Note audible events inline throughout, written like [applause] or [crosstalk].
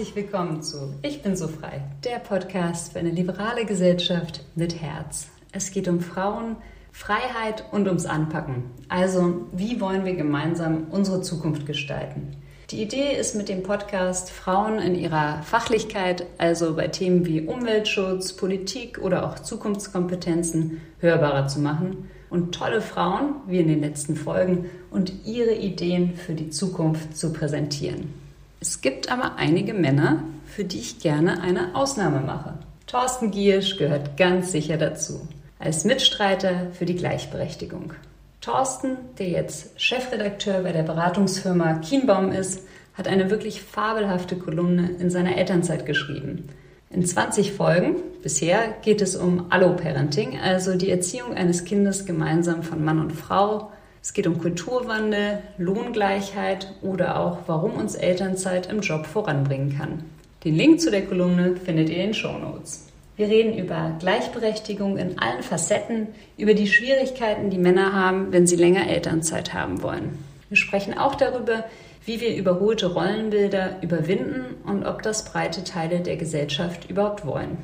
Herzlich willkommen zu Ich bin so frei, der Podcast für eine liberale Gesellschaft mit Herz. Es geht um Frauen, Freiheit und ums Anpacken. Also, wie wollen wir gemeinsam unsere Zukunft gestalten? Die Idee ist mit dem Podcast Frauen in ihrer Fachlichkeit, also bei Themen wie Umweltschutz, Politik oder auch Zukunftskompetenzen, hörbarer zu machen und tolle Frauen, wie in den letzten Folgen, und ihre Ideen für die Zukunft zu präsentieren. Es gibt aber einige Männer, für die ich gerne eine Ausnahme mache. Thorsten Giersch gehört ganz sicher dazu, als Mitstreiter für die Gleichberechtigung. Thorsten, der jetzt Chefredakteur bei der Beratungsfirma Kienbaum ist, hat eine wirklich fabelhafte Kolumne in seiner Elternzeit geschrieben. In 20 Folgen bisher geht es um Allo-Parenting, also die Erziehung eines Kindes gemeinsam von Mann und Frau, es geht um Kulturwandel, Lohngleichheit oder auch, warum uns Elternzeit im Job voranbringen kann. Den Link zu der Kolumne findet ihr in den Show Notes. Wir reden über Gleichberechtigung in allen Facetten, über die Schwierigkeiten, die Männer haben, wenn sie länger Elternzeit haben wollen. Wir sprechen auch darüber, wie wir überholte Rollenbilder überwinden und ob das breite Teile der Gesellschaft überhaupt wollen.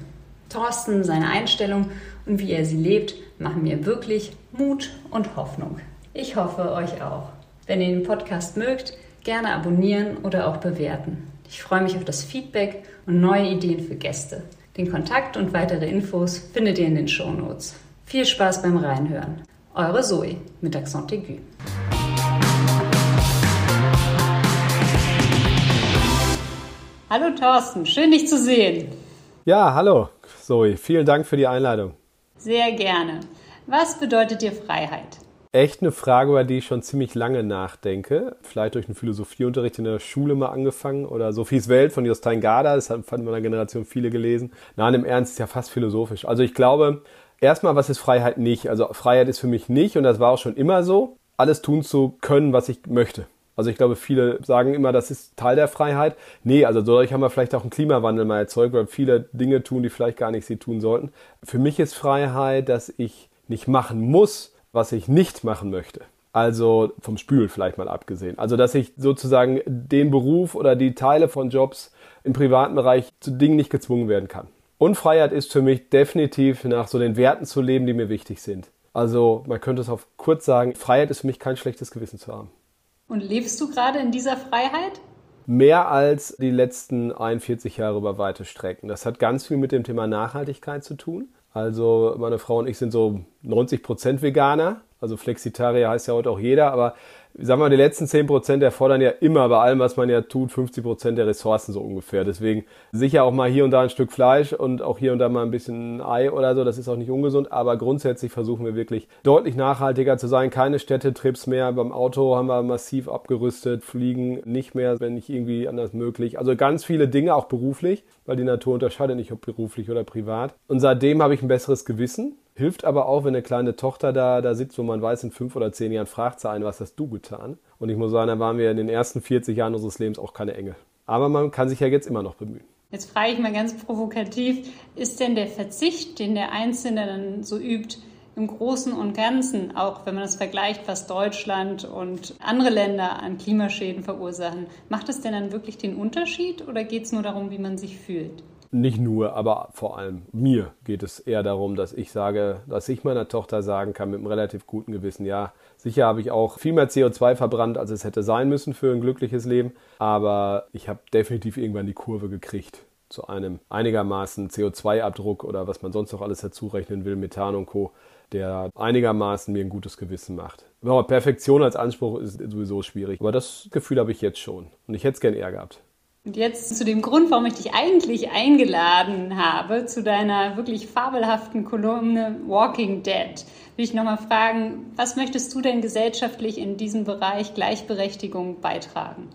Thorsten, seine Einstellung und wie er sie lebt, machen mir wirklich Mut und Hoffnung. Ich hoffe, euch auch. Wenn ihr den Podcast mögt, gerne abonnieren oder auch bewerten. Ich freue mich auf das Feedback und neue Ideen für Gäste. Den Kontakt und weitere Infos findet ihr in den Show Notes. Viel Spaß beim Reinhören. Eure Zoe mit Accent aigu. Hallo Thorsten, schön dich zu sehen. Ja, hallo Zoe, vielen Dank für die Einladung. Sehr gerne. Was bedeutet dir Freiheit? Echt eine Frage, über die ich schon ziemlich lange nachdenke. Vielleicht durch einen Philosophieunterricht in der Schule mal angefangen oder Sophies Welt von Jostein Garda. Das haben von meiner Generation viele gelesen. Nein, im Ernst ist ja fast philosophisch. Also ich glaube, erstmal, was ist Freiheit nicht? Also Freiheit ist für mich nicht, und das war auch schon immer so, alles tun zu können, was ich möchte. Also ich glaube, viele sagen immer, das ist Teil der Freiheit. Nee, also dadurch haben wir vielleicht auch einen Klimawandel mal erzeugt, weil viele Dinge tun, die vielleicht gar nicht sie tun sollten. Für mich ist Freiheit, dass ich nicht machen muss, was ich nicht machen möchte. Also vom Spül vielleicht mal abgesehen. Also dass ich sozusagen den Beruf oder die Teile von Jobs im privaten Bereich zu Dingen nicht gezwungen werden kann. Und Freiheit ist für mich definitiv nach so den Werten zu leben, die mir wichtig sind. Also man könnte es auf kurz sagen, Freiheit ist für mich kein schlechtes Gewissen zu haben. Und lebst du gerade in dieser Freiheit? Mehr als die letzten 41 Jahre über weite Strecken. Das hat ganz viel mit dem Thema Nachhaltigkeit zu tun. Also meine Frau und ich sind so 90 Prozent Veganer. Also Flexitarier heißt ja heute auch jeder, aber sagen wir mal, die letzten 10 Prozent erfordern ja immer bei allem, was man ja tut, 50 Prozent der Ressourcen so ungefähr. Deswegen sicher auch mal hier und da ein Stück Fleisch und auch hier und da mal ein bisschen Ei oder so. Das ist auch nicht ungesund, aber grundsätzlich versuchen wir wirklich deutlich nachhaltiger zu sein. Keine Städtetrips mehr. Beim Auto haben wir massiv abgerüstet, fliegen nicht mehr, wenn nicht irgendwie anders möglich. Also ganz viele Dinge, auch beruflich, weil die Natur unterscheidet nicht, ob beruflich oder privat. Und seitdem habe ich ein besseres Gewissen Hilft aber auch, wenn eine kleine Tochter da, da sitzt, wo man weiß, in fünf oder zehn Jahren fragt sie einen, was hast du getan? Und ich muss sagen, da waren wir in den ersten 40 Jahren unseres Lebens auch keine Engel. Aber man kann sich ja jetzt immer noch bemühen. Jetzt frage ich mal ganz provokativ, ist denn der Verzicht, den der Einzelne dann so übt, im Großen und Ganzen, auch wenn man das vergleicht, was Deutschland und andere Länder an Klimaschäden verursachen, macht es denn dann wirklich den Unterschied oder geht es nur darum, wie man sich fühlt? Nicht nur, aber vor allem mir geht es eher darum, dass ich sage, dass ich meiner Tochter sagen kann mit einem relativ guten Gewissen, ja, sicher habe ich auch viel mehr CO2 verbrannt, als es hätte sein müssen für ein glückliches Leben, aber ich habe definitiv irgendwann die Kurve gekriegt zu einem einigermaßen CO2-Abdruck oder was man sonst noch alles dazu rechnen will, Methan und Co., der einigermaßen mir ein gutes Gewissen macht. Aber Perfektion als Anspruch ist sowieso schwierig, aber das Gefühl habe ich jetzt schon und ich hätte es gern eher gehabt. Und jetzt zu dem Grund, warum ich dich eigentlich eingeladen habe, zu deiner wirklich fabelhaften Kolumne Walking Dead, will ich nochmal fragen, was möchtest du denn gesellschaftlich in diesem Bereich Gleichberechtigung beitragen?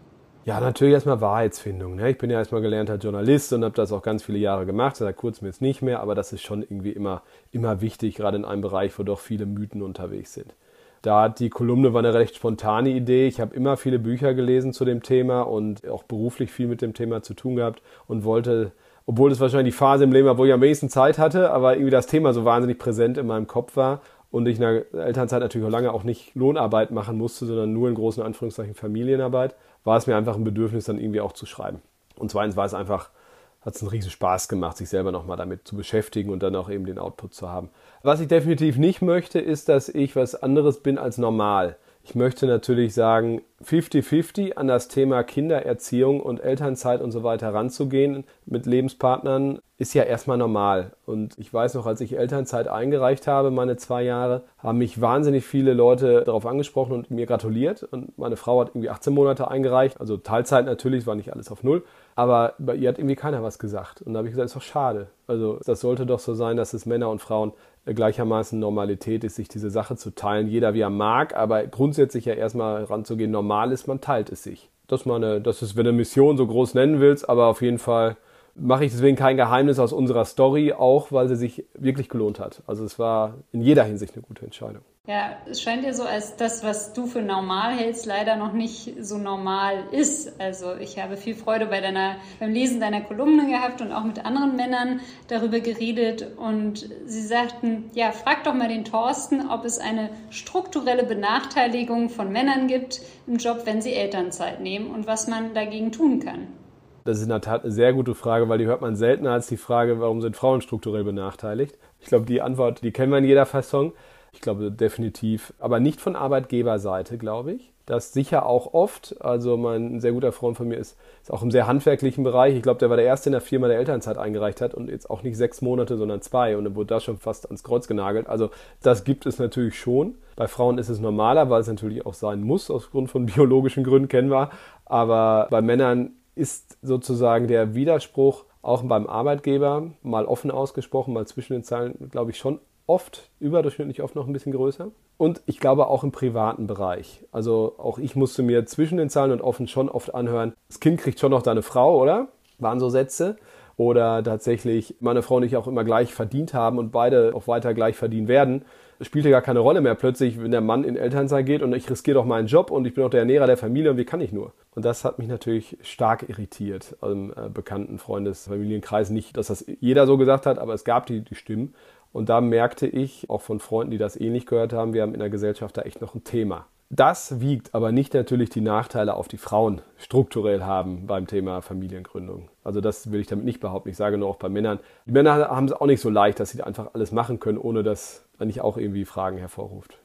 Ja, natürlich erstmal Wahrheitsfindung. Ne? Ich bin ja erstmal gelernter Journalist und habe das auch ganz viele Jahre gemacht, seit kurzem jetzt nicht mehr, aber das ist schon irgendwie immer, immer wichtig, gerade in einem Bereich, wo doch viele Mythen unterwegs sind. Da hat die Kolumne war eine recht spontane Idee. Ich habe immer viele Bücher gelesen zu dem Thema und auch beruflich viel mit dem Thema zu tun gehabt und wollte, obwohl es wahrscheinlich die Phase im Leben war, wo ich am wenigsten Zeit hatte, aber irgendwie das Thema so wahnsinnig präsent in meinem Kopf war und ich in der Elternzeit natürlich auch lange auch nicht Lohnarbeit machen musste, sondern nur in großen Anführungszeichen Familienarbeit, war es mir einfach ein Bedürfnis, dann irgendwie auch zu schreiben. Und zweitens war es einfach, hat es einen riesen Spaß gemacht, sich selber nochmal damit zu beschäftigen und dann auch eben den Output zu haben. Was ich definitiv nicht möchte, ist, dass ich was anderes bin als normal. Ich möchte natürlich sagen, 50-50 an das Thema Kindererziehung und Elternzeit und so weiter ranzugehen mit Lebenspartnern ist ja erstmal normal. Und ich weiß noch, als ich Elternzeit eingereicht habe, meine zwei Jahre, haben mich wahnsinnig viele Leute darauf angesprochen und mir gratuliert. Und meine Frau hat irgendwie 18 Monate eingereicht, also Teilzeit natürlich, war nicht alles auf Null. Aber bei ihr hat irgendwie keiner was gesagt. Und da habe ich gesagt, ist doch schade. Also das sollte doch so sein, dass es Männer und Frauen gleichermaßen Normalität ist, sich diese Sache zu teilen. Jeder wie er mag, aber grundsätzlich ja erstmal ranzugehen, normal ist, man teilt es sich. Das, meine, das ist, wenn du eine Mission so groß nennen willst, aber auf jeden Fall mache ich deswegen kein Geheimnis aus unserer Story, auch weil sie sich wirklich gelohnt hat. Also es war in jeder Hinsicht eine gute Entscheidung. Ja, es scheint ja so, als das, was du für normal hältst, leider noch nicht so normal ist. Also ich habe viel Freude bei deiner, beim Lesen deiner Kolumne gehabt und auch mit anderen Männern darüber geredet. Und sie sagten, ja, frag doch mal den Thorsten, ob es eine strukturelle Benachteiligung von Männern gibt im Job, wenn sie Elternzeit nehmen und was man dagegen tun kann. Das ist in der Tat eine sehr gute Frage, weil die hört man seltener als die Frage, warum sind Frauen strukturell benachteiligt. Ich glaube, die Antwort, die kennen wir in jeder Fassung. Ich glaube definitiv, aber nicht von Arbeitgeberseite, glaube ich. Das sicher auch oft. Also mein sehr guter Freund von mir ist, ist auch im sehr handwerklichen Bereich. Ich glaube, der war der Erste in der Firma, der Elternzeit eingereicht hat und jetzt auch nicht sechs Monate, sondern zwei und dann wurde das schon fast ans Kreuz genagelt. Also das gibt es natürlich schon. Bei Frauen ist es normaler, weil es natürlich auch sein muss, aus Grund von biologischen Gründen kennen wir. Aber bei Männern ist sozusagen der Widerspruch auch beim Arbeitgeber mal offen ausgesprochen, mal zwischen den Zeilen, glaube ich, schon oft, überdurchschnittlich oft noch ein bisschen größer. Und ich glaube auch im privaten Bereich. Also auch ich musste mir zwischen den Zahlen und offen schon oft anhören, das Kind kriegt schon noch deine Frau, oder? Waren so Sätze. Oder tatsächlich meine Frau und ich auch immer gleich verdient haben und beide auch weiter gleich verdienen werden spielte gar keine Rolle mehr plötzlich, wenn der Mann in Elternzeit geht und ich riskiere doch meinen Job und ich bin auch der Ernährer der Familie und wie kann ich nur? Und das hat mich natürlich stark irritiert im äh, bekannten Freundes-, Familienkreis. Nicht, dass das jeder so gesagt hat, aber es gab die, die Stimmen. Und da merkte ich, auch von Freunden, die das ähnlich gehört haben, wir haben in der Gesellschaft da echt noch ein Thema. Das wiegt aber nicht natürlich die Nachteile auf die Frauen strukturell haben beim Thema Familiengründung. Also das will ich damit nicht behaupten. Ich sage nur auch bei Männern. Die Männer haben es auch nicht so leicht, dass sie einfach alles machen können, ohne dass man nicht auch irgendwie Fragen hervorruft.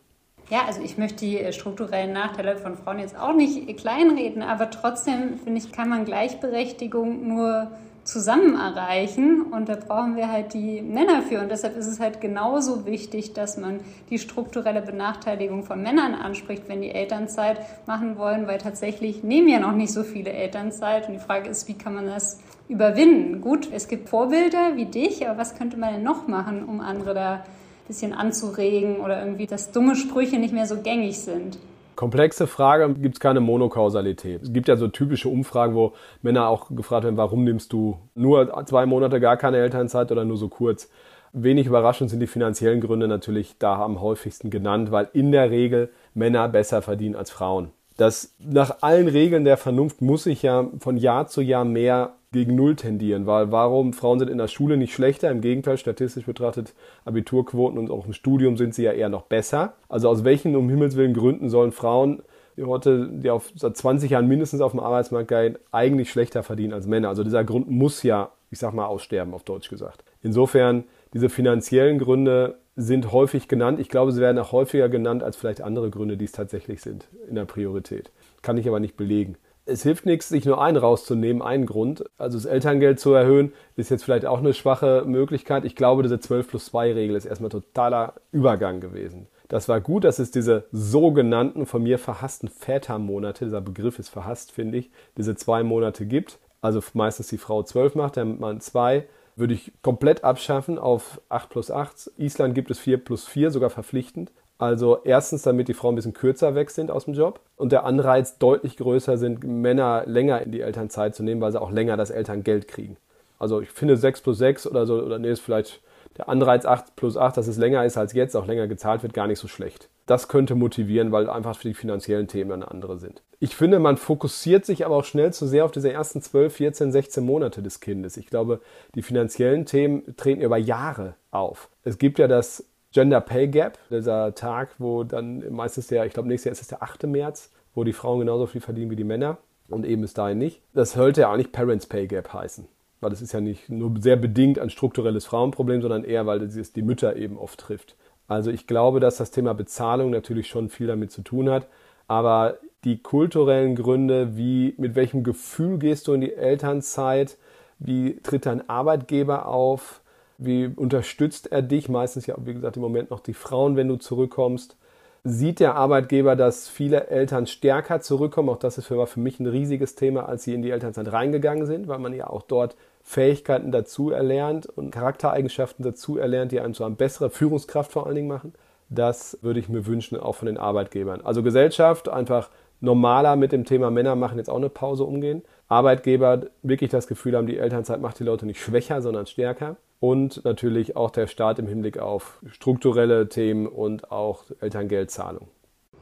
Ja, also ich möchte die äh, strukturellen Nachteile von Frauen jetzt auch nicht kleinreden, aber trotzdem finde ich, kann man Gleichberechtigung nur zusammen erreichen und da brauchen wir halt die Männer für und deshalb ist es halt genauso wichtig, dass man die strukturelle Benachteiligung von Männern anspricht, wenn die Elternzeit machen wollen, weil tatsächlich nehmen ja noch nicht so viele Elternzeit und die Frage ist, wie kann man das überwinden? Gut, es gibt Vorbilder wie dich, aber was könnte man denn noch machen, um andere da ein bisschen anzuregen oder irgendwie, dass dumme Sprüche nicht mehr so gängig sind? Komplexe Frage, gibt es keine Monokausalität. Es gibt ja so typische Umfragen, wo Männer auch gefragt werden, warum nimmst du nur zwei Monate gar keine Elternzeit oder nur so kurz. Wenig überraschend sind die finanziellen Gründe natürlich da am häufigsten genannt, weil in der Regel Männer besser verdienen als Frauen. Das nach allen Regeln der Vernunft muss ich ja von Jahr zu Jahr mehr gegen Null tendieren, weil warum Frauen sind in der Schule nicht schlechter, im Gegenteil, statistisch betrachtet, Abiturquoten und auch im Studium sind sie ja eher noch besser. Also aus welchen um Himmels Willen Gründen sollen Frauen, die heute, die auf, seit 20 Jahren mindestens auf dem Arbeitsmarkt gehen, eigentlich schlechter verdienen als Männer? Also dieser Grund muss ja, ich sag mal, aussterben, auf Deutsch gesagt. Insofern, diese finanziellen Gründe sind häufig genannt. Ich glaube, sie werden auch häufiger genannt als vielleicht andere Gründe, die es tatsächlich sind in der Priorität. Kann ich aber nicht belegen es hilft nichts, sich nur einen rauszunehmen, einen Grund. Also das Elterngeld zu erhöhen, ist jetzt vielleicht auch eine schwache Möglichkeit. Ich glaube, diese 12 plus 2 Regel ist erstmal totaler Übergang gewesen. Das war gut, dass es diese sogenannten von mir verhassten Vätermonate, dieser Begriff ist verhasst, finde ich, diese zwei Monate gibt. Also meistens die Frau 12 macht, der Mann 2 würde ich komplett abschaffen auf 8 plus 8. Island gibt es 4 plus 4, sogar verpflichtend. Also erstens, damit die Frauen ein bisschen kürzer weg sind aus dem Job und der Anreiz deutlich größer sind, Männer länger in die Elternzeit zu nehmen, weil sie auch länger das Elterngeld kriegen. Also ich finde 6 plus 6 oder so, oder nee, ist vielleicht der Anreiz 8 plus 8, dass es länger ist als jetzt, auch länger gezahlt wird, gar nicht so schlecht. Das könnte motivieren, weil einfach für die finanziellen Themen eine andere sind. Ich finde, man fokussiert sich aber auch schnell zu sehr auf diese ersten 12, 14, 16 Monate des Kindes. Ich glaube, die finanziellen Themen treten über Jahre auf. Es gibt ja das Gender Pay Gap, dieser Tag, wo dann meistens der, ich glaube nächstes Jahr ist es der 8. März, wo die Frauen genauso viel verdienen wie die Männer. und eben bis dahin nicht. Das sollte ja eigentlich Parents Pay Gap heißen. Weil das ist ja nicht nur sehr bedingt ein strukturelles Frauenproblem, sondern eher, weil es die Mütter eben oft trifft. Also ich glaube, dass das Thema Bezahlung natürlich schon viel damit zu tun hat. Aber die kulturellen Gründe, wie, mit welchem Gefühl gehst du in die Elternzeit, wie tritt dein Arbeitgeber auf, wie unterstützt er dich, meistens ja, wie gesagt, im Moment noch die Frauen, wenn du zurückkommst. Sieht der Arbeitgeber, dass viele Eltern stärker zurückkommen? Auch das ist für, für mich ein riesiges Thema, als sie in die Elternzeit reingegangen sind, weil man ja auch dort Fähigkeiten dazu erlernt und Charaktereigenschaften dazu erlernt, die einem zu einer besseren Führungskraft vor allen Dingen machen. Das würde ich mir wünschen, auch von den Arbeitgebern. Also Gesellschaft einfach normaler mit dem Thema Männer machen jetzt auch eine Pause umgehen. Arbeitgeber wirklich das Gefühl haben, die Elternzeit macht die Leute nicht schwächer, sondern stärker. Und natürlich auch der Staat im Hinblick auf strukturelle Themen und auch Elterngeldzahlung.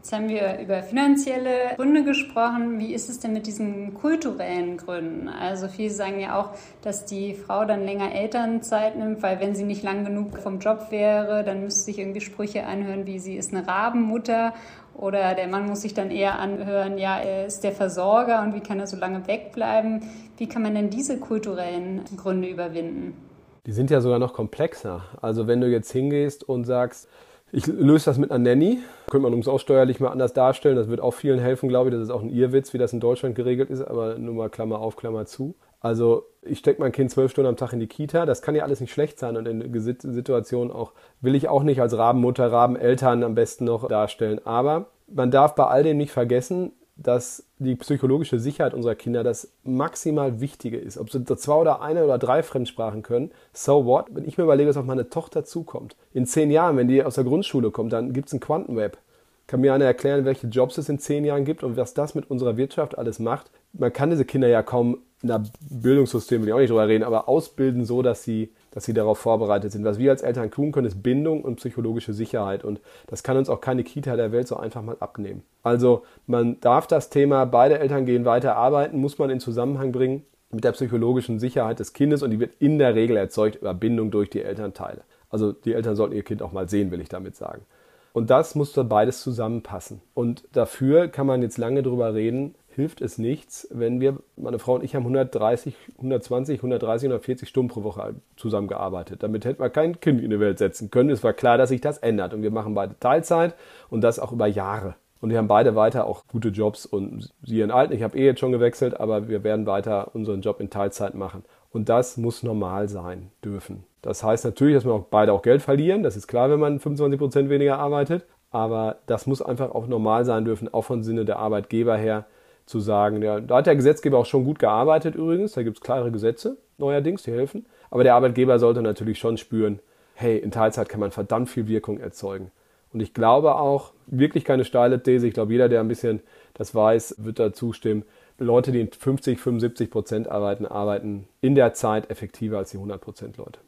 Jetzt haben wir über finanzielle Gründe gesprochen. Wie ist es denn mit diesen kulturellen Gründen? Also viele sagen ja auch, dass die Frau dann länger Elternzeit nimmt, weil wenn sie nicht lang genug vom Job wäre, dann müsste sich irgendwie Sprüche anhören, wie sie ist eine Rabenmutter oder der Mann muss sich dann eher anhören, ja, er ist der Versorger und wie kann er so lange wegbleiben? Wie kann man denn diese kulturellen Gründe überwinden? Die sind ja sogar noch komplexer. Also wenn du jetzt hingehst und sagst, ich löse das mit einer Nanny. Könnte man uns auch steuerlich mal anders darstellen. Das wird auch vielen helfen, glaube ich. Das ist auch ein Irrwitz, wie das in Deutschland geregelt ist, aber nur mal Klammer auf, Klammer zu. Also ich stecke mein Kind zwölf Stunden am Tag in die Kita. Das kann ja alles nicht schlecht sein und in Situationen auch will ich auch nicht als Rabenmutter, Rabeneltern am besten noch darstellen. Aber man darf bei all dem nicht vergessen, dass die psychologische Sicherheit unserer Kinder das maximal Wichtige ist. Ob sie zwei oder eine oder drei Fremdsprachen können, so what? Wenn ich mir überlege, was auf meine Tochter zukommt. In zehn Jahren, wenn die aus der Grundschule kommt, dann gibt es ein Quantenweb. Kann mir einer erklären, welche Jobs es in zehn Jahren gibt und was das mit unserer Wirtschaft alles macht? Man kann diese Kinder ja kaum in der Bildungssystem, will ich auch nicht drüber reden, aber ausbilden so, dass sie dass sie darauf vorbereitet sind. Was wir als Eltern tun können, ist Bindung und psychologische Sicherheit. Und das kann uns auch keine Kita der Welt so einfach mal abnehmen. Also man darf das Thema, beide Eltern gehen weiter arbeiten, muss man in Zusammenhang bringen mit der psychologischen Sicherheit des Kindes und die wird in der Regel erzeugt über Bindung durch die Elternteile. Also die Eltern sollten ihr Kind auch mal sehen, will ich damit sagen. Und das muss beides zusammenpassen. Und dafür kann man jetzt lange drüber reden, hilft es nichts, wenn wir, meine Frau und ich haben 130, 120, 130, 140 Stunden pro Woche zusammengearbeitet. Damit hätten wir kein Kind in die Welt setzen können. Es war klar, dass sich das ändert. Und wir machen beide Teilzeit und das auch über Jahre. Und wir haben beide weiter auch gute Jobs und sie in Alten. Ich habe eh jetzt schon gewechselt, aber wir werden weiter unseren Job in Teilzeit machen. Und das muss normal sein dürfen. Das heißt natürlich, dass wir auch beide auch Geld verlieren. Das ist klar, wenn man 25 Prozent weniger arbeitet. Aber das muss einfach auch normal sein dürfen, auch vom Sinne der Arbeitgeber her, zu sagen, ja, da hat der Gesetzgeber auch schon gut gearbeitet übrigens, da gibt es klare Gesetze neuerdings, die helfen. Aber der Arbeitgeber sollte natürlich schon spüren, hey, in Teilzeit kann man verdammt viel Wirkung erzeugen. Und ich glaube auch, wirklich keine steile These, ich glaube, jeder, der ein bisschen das weiß, wird da zustimmen. Leute, die 50, 75 Prozent arbeiten, arbeiten in der Zeit effektiver als die 100 Prozent Leute.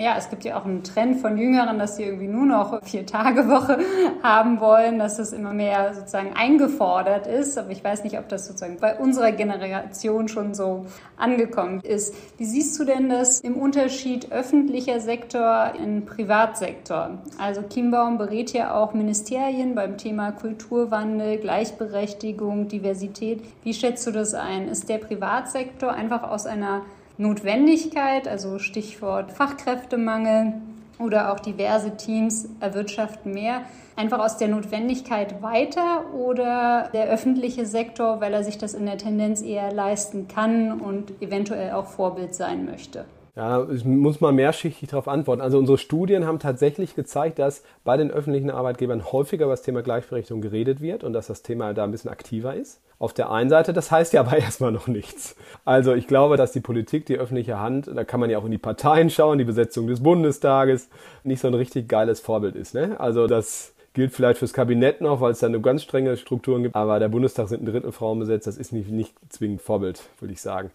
Ja, es gibt ja auch einen Trend von Jüngeren, dass sie irgendwie nur noch vier Tage Woche [laughs] haben wollen, dass das immer mehr sozusagen eingefordert ist. Aber ich weiß nicht, ob das sozusagen bei unserer Generation schon so angekommen ist. Wie siehst du denn das im Unterschied öffentlicher Sektor in Privatsektor? Also Kimbaum berät ja auch Ministerien beim Thema Kulturwandel, Gleichberechtigung, Diversität. Wie schätzt du das ein? Ist der Privatsektor einfach aus einer Notwendigkeit, also Stichwort Fachkräftemangel oder auch diverse Teams erwirtschaften mehr, einfach aus der Notwendigkeit weiter oder der öffentliche Sektor, weil er sich das in der Tendenz eher leisten kann und eventuell auch Vorbild sein möchte? Ja, muss mal mehrschichtig darauf antworten. Also unsere Studien haben tatsächlich gezeigt, dass bei den öffentlichen Arbeitgebern häufiger über das Thema Gleichberechtigung geredet wird und dass das Thema da ein bisschen aktiver ist. Auf der einen Seite, das heißt ja aber [laughs] erstmal noch nichts. Also ich glaube, dass die Politik, die öffentliche Hand, da kann man ja auch in die Parteien schauen, die Besetzung des Bundestages, nicht so ein richtig geiles Vorbild ist. Ne? Also das gilt vielleicht fürs Kabinett noch, weil es da eine ganz strenge Strukturen gibt, aber der Bundestag sind ein Drittel Frauen besetzt, das ist nicht, nicht zwingend Vorbild, würde ich sagen.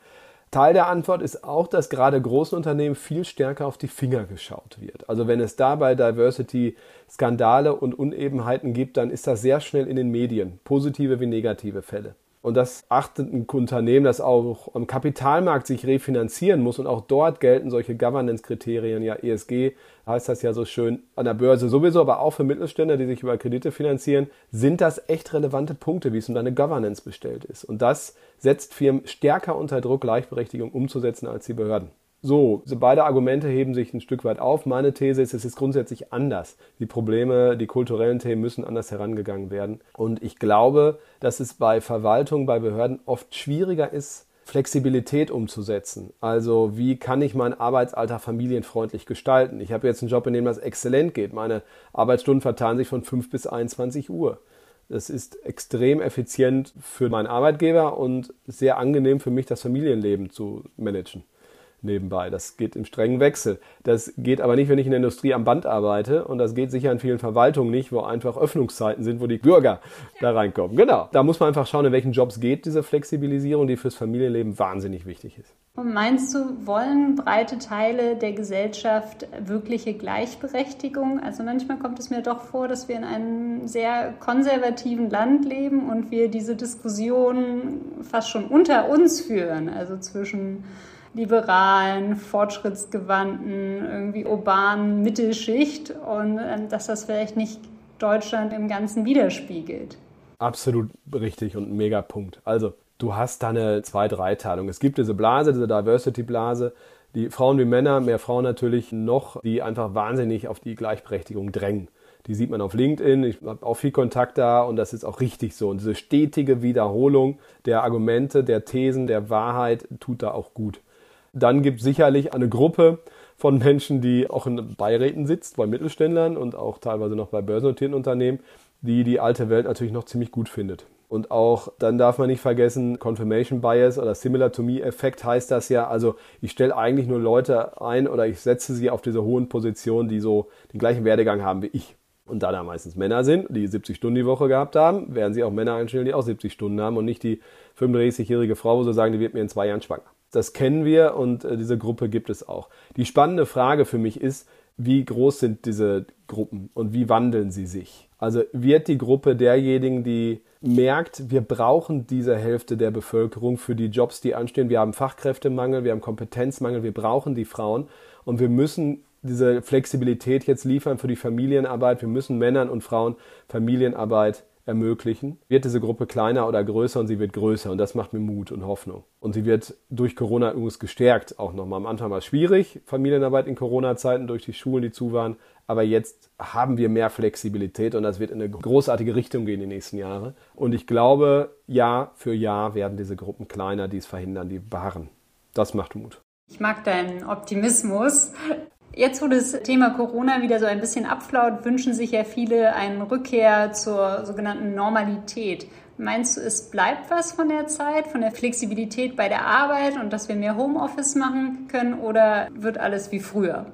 Teil der Antwort ist auch, dass gerade großen Unternehmen viel stärker auf die Finger geschaut wird. Also wenn es da bei Diversity Skandale und Unebenheiten gibt, dann ist das sehr schnell in den Medien, positive wie negative Fälle. Und das achtet ein Unternehmen, das auch am Kapitalmarkt sich refinanzieren muss. Und auch dort gelten solche Governance-Kriterien, ja ESG heißt das ja so schön, an der Börse sowieso, aber auch für Mittelständler, die sich über Kredite finanzieren, sind das echt relevante Punkte, wie es um deine Governance bestellt ist. Und das setzt Firmen stärker unter Druck, Gleichberechtigung umzusetzen als die Behörden. So, beide Argumente heben sich ein Stück weit auf. Meine These ist, es ist grundsätzlich anders. Die Probleme, die kulturellen Themen müssen anders herangegangen werden. Und ich glaube, dass es bei Verwaltung, bei Behörden oft schwieriger ist, Flexibilität umzusetzen. Also wie kann ich meinen Arbeitsalltag familienfreundlich gestalten? Ich habe jetzt einen Job, in dem das exzellent geht. Meine Arbeitsstunden verteilen sich von 5 bis 21 Uhr. Das ist extrem effizient für meinen Arbeitgeber und sehr angenehm für mich, das Familienleben zu managen nebenbei. Das geht im strengen Wechsel. Das geht aber nicht, wenn ich in der Industrie am Band arbeite und das geht sicher in vielen Verwaltungen nicht, wo einfach Öffnungszeiten sind, wo die Bürger da reinkommen. Genau. Da muss man einfach schauen, in welchen Jobs geht diese Flexibilisierung, die fürs Familienleben wahnsinnig wichtig ist. Und meinst du, wollen breite Teile der Gesellschaft wirkliche Gleichberechtigung? Also manchmal kommt es mir doch vor, dass wir in einem sehr konservativen Land leben und wir diese Diskussion fast schon unter uns führen, also zwischen liberalen, fortschrittsgewandten, irgendwie urbanen Mittelschicht und ähm, dass das vielleicht nicht Deutschland im Ganzen widerspiegelt. Absolut richtig und ein Megapunkt. Also, du hast da eine Zwei-Drei-Teilung. Es gibt diese Blase, diese Diversity-Blase, die Frauen wie Männer, mehr Frauen natürlich noch, die einfach wahnsinnig auf die Gleichberechtigung drängen. Die sieht man auf LinkedIn. Ich habe auch viel Kontakt da und das ist auch richtig so. Und diese stetige Wiederholung der Argumente, der Thesen, der Wahrheit tut da auch gut. Dann gibt es sicherlich eine Gruppe von Menschen, die auch in Beiräten sitzt, bei Mittelständlern und auch teilweise noch bei börsennotierten Unternehmen, die die alte Welt natürlich noch ziemlich gut findet. Und auch dann darf man nicht vergessen, Confirmation Bias oder Similar to Me Effekt heißt das ja. Also ich stelle eigentlich nur Leute ein oder ich setze sie auf diese hohen Positionen, die so den gleichen Werdegang haben wie ich. Und da da meistens Männer sind, die 70 Stunden die Woche gehabt haben, werden sie auch Männer einstellen, die auch 70 Stunden haben und nicht die 35-jährige Frau, wo sie sagen, die wird mir in zwei Jahren schwanger. Das kennen wir und äh, diese Gruppe gibt es auch. Die spannende Frage für mich ist, wie groß sind diese Gruppen und wie wandeln sie sich? Also wird die Gruppe derjenigen, die merkt, wir brauchen diese Hälfte der Bevölkerung für die Jobs, die anstehen. Wir haben Fachkräftemangel, wir haben Kompetenzmangel, wir brauchen die Frauen und wir müssen diese Flexibilität jetzt liefern für die Familienarbeit. Wir müssen Männern und Frauen Familienarbeit ermöglichen, wird diese Gruppe kleiner oder größer und sie wird größer und das macht mir Mut und Hoffnung. Und sie wird durch Corona übrigens gestärkt auch nochmal. Am Anfang war es schwierig, Familienarbeit in Corona-Zeiten durch die Schulen, die zu waren, aber jetzt haben wir mehr Flexibilität und das wird in eine großartige Richtung gehen die nächsten Jahre. Und ich glaube, Jahr für Jahr werden diese Gruppen kleiner, die es verhindern, die beharren. Das macht Mut. Ich mag deinen Optimismus. Jetzt, wo das Thema Corona wieder so ein bisschen abflaut, wünschen sich ja viele eine Rückkehr zur sogenannten Normalität. Meinst du, es bleibt was von der Zeit, von der Flexibilität bei der Arbeit und dass wir mehr Homeoffice machen können oder wird alles wie früher?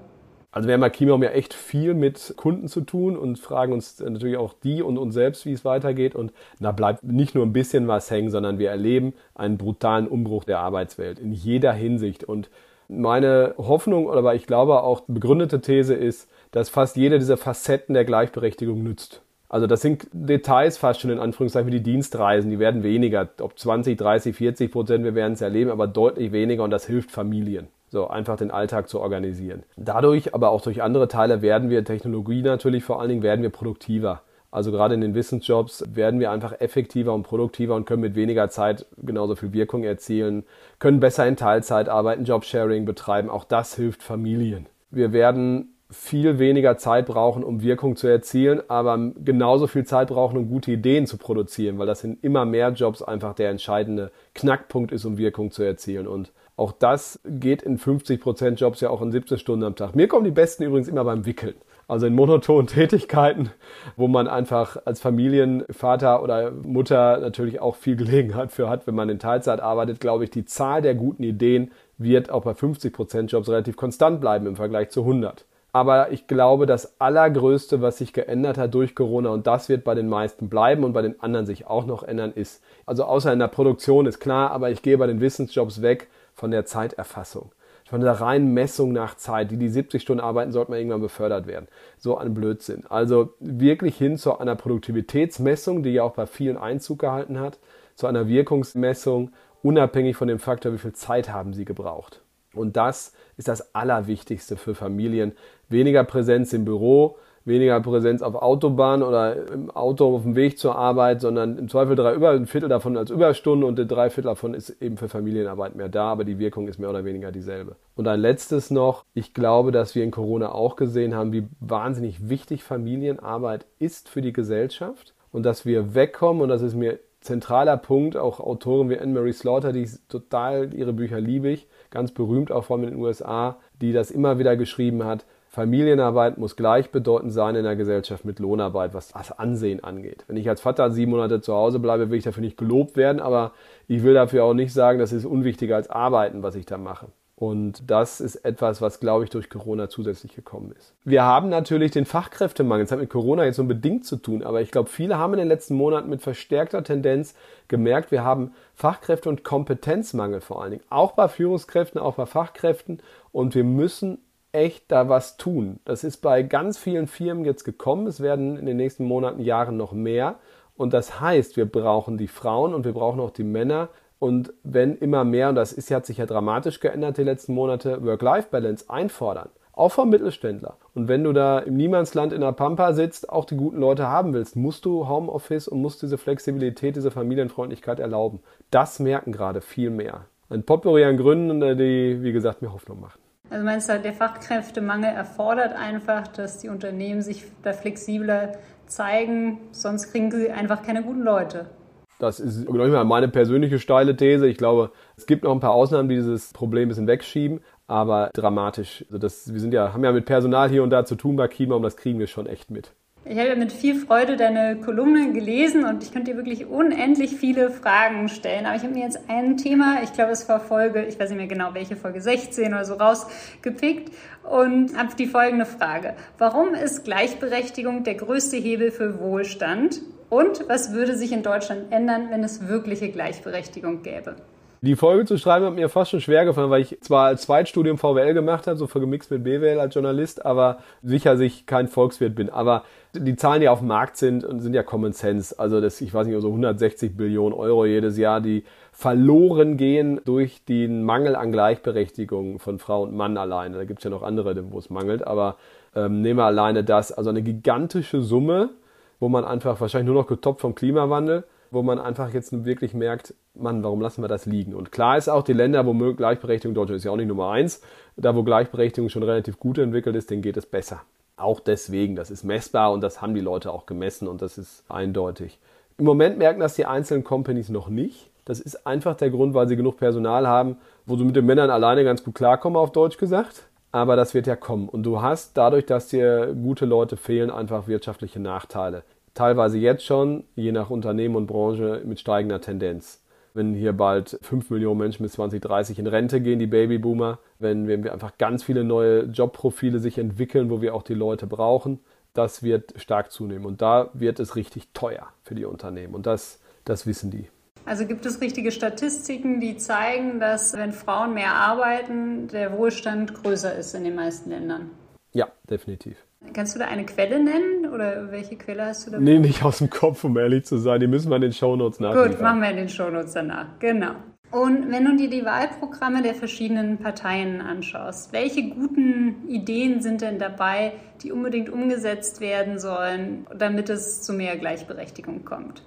Also wir haben bei Keymaum ja echt viel mit Kunden zu tun und fragen uns natürlich auch die und uns selbst, wie es weitergeht. Und da bleibt nicht nur ein bisschen was hängen, sondern wir erleben einen brutalen Umbruch der Arbeitswelt in jeder Hinsicht. Und meine Hoffnung, aber ich glaube auch begründete These ist, dass fast jede dieser Facetten der Gleichberechtigung nützt. Also das sind Details fast schon in Anführungszeichen wie die Dienstreisen, die werden weniger, ob 20, 30, 40 Prozent, wir werden es erleben, aber deutlich weniger und das hilft Familien. So, einfach den Alltag zu organisieren. Dadurch, aber auch durch andere Teile werden wir Technologie natürlich vor allen Dingen werden wir produktiver. Also gerade in den Wissensjobs werden wir einfach effektiver und produktiver und können mit weniger Zeit genauso viel Wirkung erzielen, können besser in Teilzeit arbeiten, Jobsharing betreiben. Auch das hilft Familien. Wir werden viel weniger Zeit brauchen, um Wirkung zu erzielen, aber genauso viel Zeit brauchen, um gute Ideen zu produzieren, weil das in immer mehr Jobs einfach der entscheidende Knackpunkt ist, um Wirkung zu erzielen. Und auch das geht in 50% Jobs ja auch in 17 Stunden am Tag. Mir kommen die besten übrigens immer beim Wickeln. Also in monotonen [laughs] Tätigkeiten, wo man einfach als Familienvater oder Mutter natürlich auch viel Gelegenheit für hat, wenn man in Teilzeit arbeitet, glaube ich, die Zahl der guten Ideen wird auch bei 50% Jobs relativ konstant bleiben im Vergleich zu 100. Aber ich glaube, das Allergrößte, was sich geändert hat durch Corona, und das wird bei den meisten bleiben und bei den anderen sich auch noch ändern, ist, also außer in der Produktion ist klar, aber ich gehe bei den Wissensjobs weg von der Zeiterfassung von der reinen Messung nach Zeit, die die 70 Stunden arbeiten, sollte man irgendwann befördert werden. So ein Blödsinn. Also wirklich hin zu einer Produktivitätsmessung, die ja auch bei vielen Einzug gehalten hat, zu einer Wirkungsmessung, unabhängig von dem Faktor, wie viel Zeit haben sie gebraucht. Und das ist das Allerwichtigste für Familien. Weniger Präsenz im Büro, weniger Präsenz auf Autobahn oder im Auto auf dem Weg zur Arbeit, sondern im Zweifel drei über, ein Viertel davon als Überstunden und drei Viertel davon ist eben für Familienarbeit mehr da, aber die Wirkung ist mehr oder weniger dieselbe. Und ein letztes noch, ich glaube, dass wir in Corona auch gesehen haben, wie wahnsinnig wichtig Familienarbeit ist für die Gesellschaft und dass wir wegkommen. Und das ist mir zentraler Punkt, auch Autoren wie Anne-Marie Slaughter, die total, ihre Bücher liebe ich, ganz berühmt auch vor allem in den USA, die das immer wieder geschrieben hat, Familienarbeit muss gleichbedeutend sein in der Gesellschaft mit Lohnarbeit, was das Ansehen angeht. Wenn ich als Vater sieben Monate zu Hause bleibe, will ich dafür nicht gelobt werden, aber ich will dafür auch nicht sagen, das ist unwichtiger als Arbeiten, was ich da mache. Und das ist etwas, was, glaube ich, durch Corona zusätzlich gekommen ist. Wir haben natürlich den Fachkräftemangel. Das hat mit Corona jetzt nur bedingt zu tun, aber ich glaube, viele haben in den letzten Monaten mit verstärkter Tendenz gemerkt, wir haben Fachkräfte- und Kompetenzmangel vor allen Dingen. Auch bei Führungskräften, auch bei Fachkräften. Und wir müssen echt da was tun. Das ist bei ganz vielen Firmen jetzt gekommen. Es werden in den nächsten Monaten, Jahren noch mehr. Und das heißt, wir brauchen die Frauen und wir brauchen auch die Männer. Und wenn immer mehr, und das ist, hat sich ja dramatisch geändert die letzten Monate, Work-Life-Balance einfordern, auch vom Mittelständler. Und wenn du da im Niemandsland in der Pampa sitzt, auch die guten Leute haben willst, musst du Homeoffice und musst diese Flexibilität, diese Familienfreundlichkeit erlauben. Das merken gerade viel mehr. Ein Potpourri an Gründen, die, wie gesagt, mir Hoffnung machen. Also meinst du, der Fachkräftemangel erfordert einfach, dass die Unternehmen sich da flexibler zeigen, sonst kriegen sie einfach keine guten Leute. Das ist ich mal meine persönliche steile These. Ich glaube, es gibt noch ein paar Ausnahmen, die dieses Problem ein bisschen wegschieben, aber dramatisch. Also das, wir sind ja, haben ja mit Personal hier und da zu tun bei Klima und das kriegen wir schon echt mit. Ich habe mit viel Freude deine Kolumne gelesen und ich könnte dir wirklich unendlich viele Fragen stellen. Aber ich habe mir jetzt ein Thema, ich glaube, es war Folge, ich weiß nicht mehr genau, welche Folge 16 oder so rausgepickt und habe die folgende Frage. Warum ist Gleichberechtigung der größte Hebel für Wohlstand? Und was würde sich in Deutschland ändern, wenn es wirkliche Gleichberechtigung gäbe? Die Folge zu schreiben hat mir fast schon schwer gefallen, weil ich zwar als Zweitstudium VWL gemacht habe, so vergemixt mit BWL als Journalist, aber sicher sich kein Volkswirt bin. Aber die Zahlen, die auf dem Markt sind, sind ja Common Sense. Also das, ich weiß nicht, so 160 Billionen Euro jedes Jahr, die verloren gehen durch den Mangel an Gleichberechtigung von Frau und Mann alleine. Da gibt es ja noch andere, wo es mangelt, aber ähm, nehmen wir alleine das. Also eine gigantische Summe, wo man einfach wahrscheinlich nur noch getoppt vom Klimawandel wo man einfach jetzt wirklich merkt, Mann, warum lassen wir das liegen? Und klar ist auch, die Länder, wo Gleichberechtigung, Deutschland ist ja auch nicht Nummer eins, da wo Gleichberechtigung schon relativ gut entwickelt ist, denen geht es besser. Auch deswegen, das ist messbar und das haben die Leute auch gemessen und das ist eindeutig. Im Moment merken das die einzelnen Companies noch nicht. Das ist einfach der Grund, weil sie genug Personal haben, wo sie mit den Männern alleine ganz gut klarkommen, auf Deutsch gesagt. Aber das wird ja kommen. Und du hast dadurch, dass dir gute Leute fehlen, einfach wirtschaftliche Nachteile teilweise jetzt schon, je nach Unternehmen und Branche, mit steigender Tendenz. Wenn hier bald 5 Millionen Menschen bis 2030 in Rente gehen, die Babyboomer, wenn, wenn wir einfach ganz viele neue Jobprofile sich entwickeln, wo wir auch die Leute brauchen, das wird stark zunehmen. Und da wird es richtig teuer für die Unternehmen. Und das, das wissen die. Also gibt es richtige Statistiken, die zeigen, dass wenn Frauen mehr arbeiten, der Wohlstand größer ist in den meisten Ländern? Ja, definitiv. Kannst du da eine Quelle nennen oder welche Quelle hast du da? Nee, nicht aus dem Kopf, um ehrlich zu sein. Die müssen wir in den Shownotes nachliefern. Gut, machen wir in den Shownotes danach. Genau. Und wenn du dir die Wahlprogramme der verschiedenen Parteien anschaust, welche guten Ideen sind denn dabei, die unbedingt umgesetzt werden sollen, damit es zu mehr Gleichberechtigung kommt?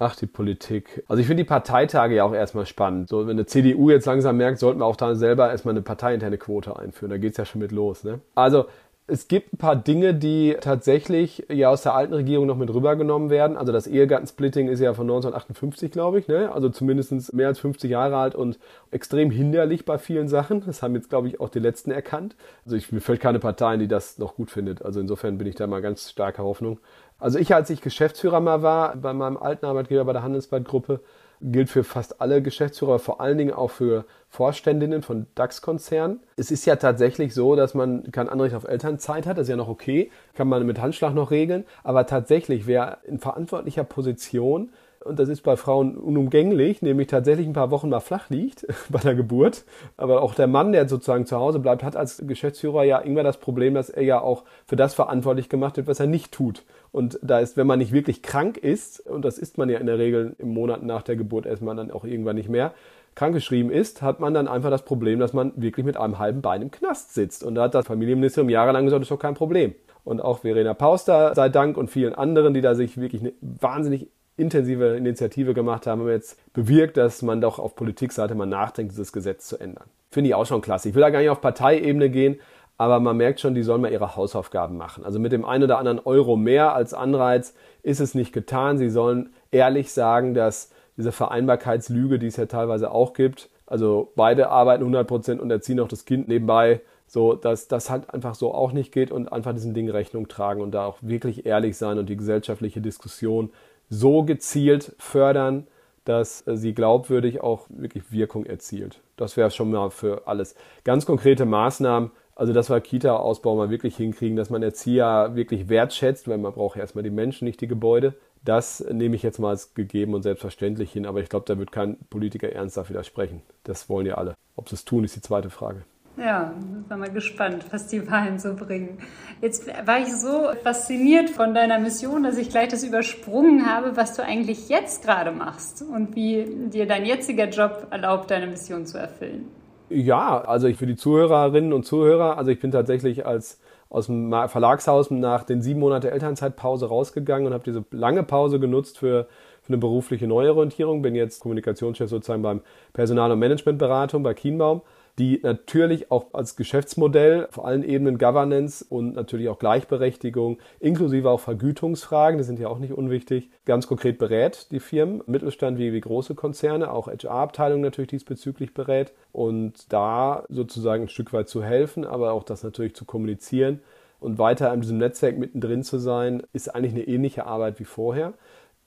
Ach, die Politik. Also ich finde die Parteitage ja auch erstmal spannend. So, wenn eine CDU jetzt langsam merkt, sollten wir auch da selber erstmal eine parteiinterne Quote einführen. Da geht es ja schon mit los. Ne? Also es gibt ein paar Dinge, die tatsächlich ja aus der alten Regierung noch mit rübergenommen werden. Also das Ehegattensplitting ist ja von 1958, glaube ich, ne? also zumindest mehr als 50 Jahre alt und extrem hinderlich bei vielen Sachen. Das haben jetzt, glaube ich, auch die Letzten erkannt. Also ich, mir fällt keine Partei ein, die das noch gut findet. Also insofern bin ich da mal ganz starker Hoffnung. Also ich, als ich Geschäftsführer mal war, bei meinem alten Arbeitgeber bei der Handelsblatt-Gruppe, gilt für fast alle Geschäftsführer, vor allen Dingen auch für Vorständinnen von DAX-Konzernen. Es ist ja tatsächlich so, dass man kein Anrecht auf Elternzeit hat, das ist ja noch okay, kann man mit Handschlag noch regeln, aber tatsächlich, wer in verantwortlicher Position und das ist bei Frauen unumgänglich, nämlich tatsächlich ein paar Wochen mal flach liegt [laughs] bei der Geburt. Aber auch der Mann, der sozusagen zu Hause bleibt, hat als Geschäftsführer ja immer das Problem, dass er ja auch für das verantwortlich gemacht wird, was er nicht tut. Und da ist, wenn man nicht wirklich krank ist, und das ist man ja in der Regel im Monat nach der Geburt erstmal dann auch irgendwann nicht mehr, krankgeschrieben ist, hat man dann einfach das Problem, dass man wirklich mit einem halben Bein im Knast sitzt. Und da hat das Familienministerium jahrelang gesagt, das ist doch kein Problem. Und auch Verena Pauster sei Dank und vielen anderen, die da sich wirklich eine wahnsinnig intensive Initiative gemacht haben, haben jetzt bewirkt, dass man doch auf Politikseite mal nachdenkt, dieses Gesetz zu ändern. Finde ich auch schon klasse. Ich will da gar nicht auf Parteiebene gehen, aber man merkt schon, die sollen mal ihre Hausaufgaben machen. Also mit dem einen oder anderen Euro mehr als Anreiz ist es nicht getan. Sie sollen ehrlich sagen, dass diese Vereinbarkeitslüge, die es ja teilweise auch gibt, also beide arbeiten 100 Prozent und erziehen auch das Kind nebenbei, so dass das halt einfach so auch nicht geht und einfach diesen Dingen Rechnung tragen und da auch wirklich ehrlich sein und die gesellschaftliche Diskussion so gezielt fördern, dass äh, sie glaubwürdig auch wirklich Wirkung erzielt. Das wäre schon mal für alles. Ganz konkrete Maßnahmen, also dass wir Kita-Ausbau mal wirklich hinkriegen, dass man Erzieher wirklich wertschätzt, weil man braucht erstmal die Menschen, nicht die Gebäude. Das nehme ich jetzt mal als gegeben und selbstverständlich hin, aber ich glaube, da wird kein Politiker ernsthaft widersprechen. Das wollen ja alle. Ob sie es tun, ist die zweite Frage. Ja, sind wir mal gespannt, was die Wahlen so bringen. Jetzt war ich so fasziniert von deiner Mission, dass ich gleich das übersprungen habe, was du eigentlich jetzt gerade machst und wie dir dein jetziger Job erlaubt, deine Mission zu erfüllen. Ja, also ich für die Zuhörerinnen und Zuhörer, also ich bin tatsächlich als aus dem Verlagshaus nach den sieben Monate Elternzeitpause rausgegangen und habe diese lange Pause genutzt für, für eine berufliche Neuorientierung. Bin jetzt Kommunikationschef sozusagen beim Personal- und Managementberatung bei Kienbaum die natürlich auch als Geschäftsmodell auf allen Ebenen Governance und natürlich auch Gleichberechtigung, inklusive auch Vergütungsfragen, die sind ja auch nicht unwichtig, ganz konkret berät die Firmen, Mittelstand wie, wie große Konzerne, auch HR-Abteilungen natürlich diesbezüglich berät und da sozusagen ein Stück weit zu helfen, aber auch das natürlich zu kommunizieren und weiter in diesem Netzwerk mittendrin zu sein, ist eigentlich eine ähnliche Arbeit wie vorher.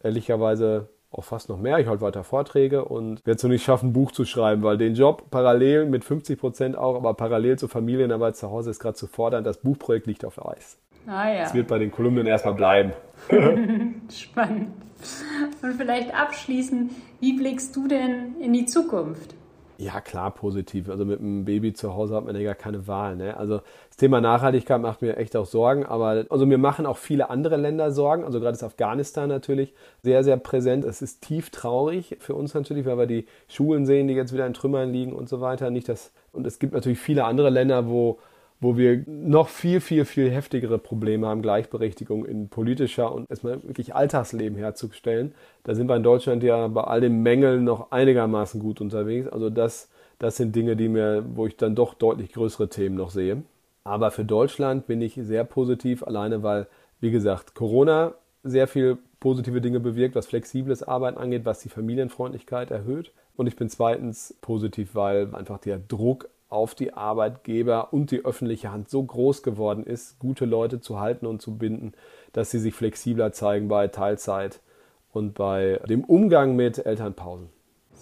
Ehrlicherweise auch fast noch mehr. Ich halte weiter Vorträge und werde es noch nicht schaffen, ein Buch zu schreiben, weil den Job parallel mit 50 Prozent auch, aber parallel zur Familienarbeit zu Hause ist gerade zu fordern. Das Buchprojekt liegt auf Eis. Ah ja. Es wird bei den Kolumnen erstmal bleiben. [laughs] Spannend. Und vielleicht abschließend, wie blickst du denn in die Zukunft? Ja, klar, positiv. Also mit einem Baby zu Hause hat man ja gar keine Wahl. Ne? Also das Thema Nachhaltigkeit macht mir echt auch Sorgen. Aber also mir machen auch viele andere Länder Sorgen. Also gerade ist Afghanistan natürlich sehr, sehr präsent. Es ist tief traurig für uns natürlich, weil wir die Schulen sehen, die jetzt wieder in Trümmern liegen und so weiter. Nicht das, und es gibt natürlich viele andere Länder, wo wo wir noch viel, viel, viel heftigere Probleme haben, Gleichberechtigung in politischer und erstmal wirklich Alltagsleben herzustellen. Da sind wir in Deutschland ja bei all den Mängeln noch einigermaßen gut unterwegs. Also das, das sind Dinge, die mir, wo ich dann doch deutlich größere Themen noch sehe. Aber für Deutschland bin ich sehr positiv, alleine weil, wie gesagt, Corona sehr viel positive Dinge bewirkt, was flexibles Arbeiten angeht, was die Familienfreundlichkeit erhöht. Und ich bin zweitens positiv, weil einfach der Druck auf die Arbeitgeber und die öffentliche Hand so groß geworden ist, gute Leute zu halten und zu binden, dass sie sich flexibler zeigen bei Teilzeit und bei dem Umgang mit Elternpausen.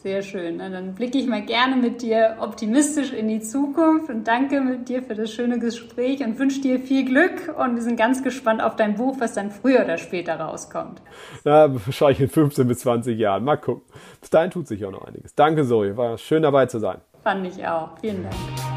Sehr schön. dann blicke ich mal gerne mit dir optimistisch in die Zukunft und danke mit dir für das schöne Gespräch und wünsche dir viel Glück. Und wir sind ganz gespannt auf dein Buch, was dann früher oder später rauskommt. Ja, wahrscheinlich in 15 bis 20 Jahren. Mal gucken. Bis dahin tut sich auch noch einiges. Danke, Zoe. War schön dabei zu sein. Fand ich auch. Vielen Dank.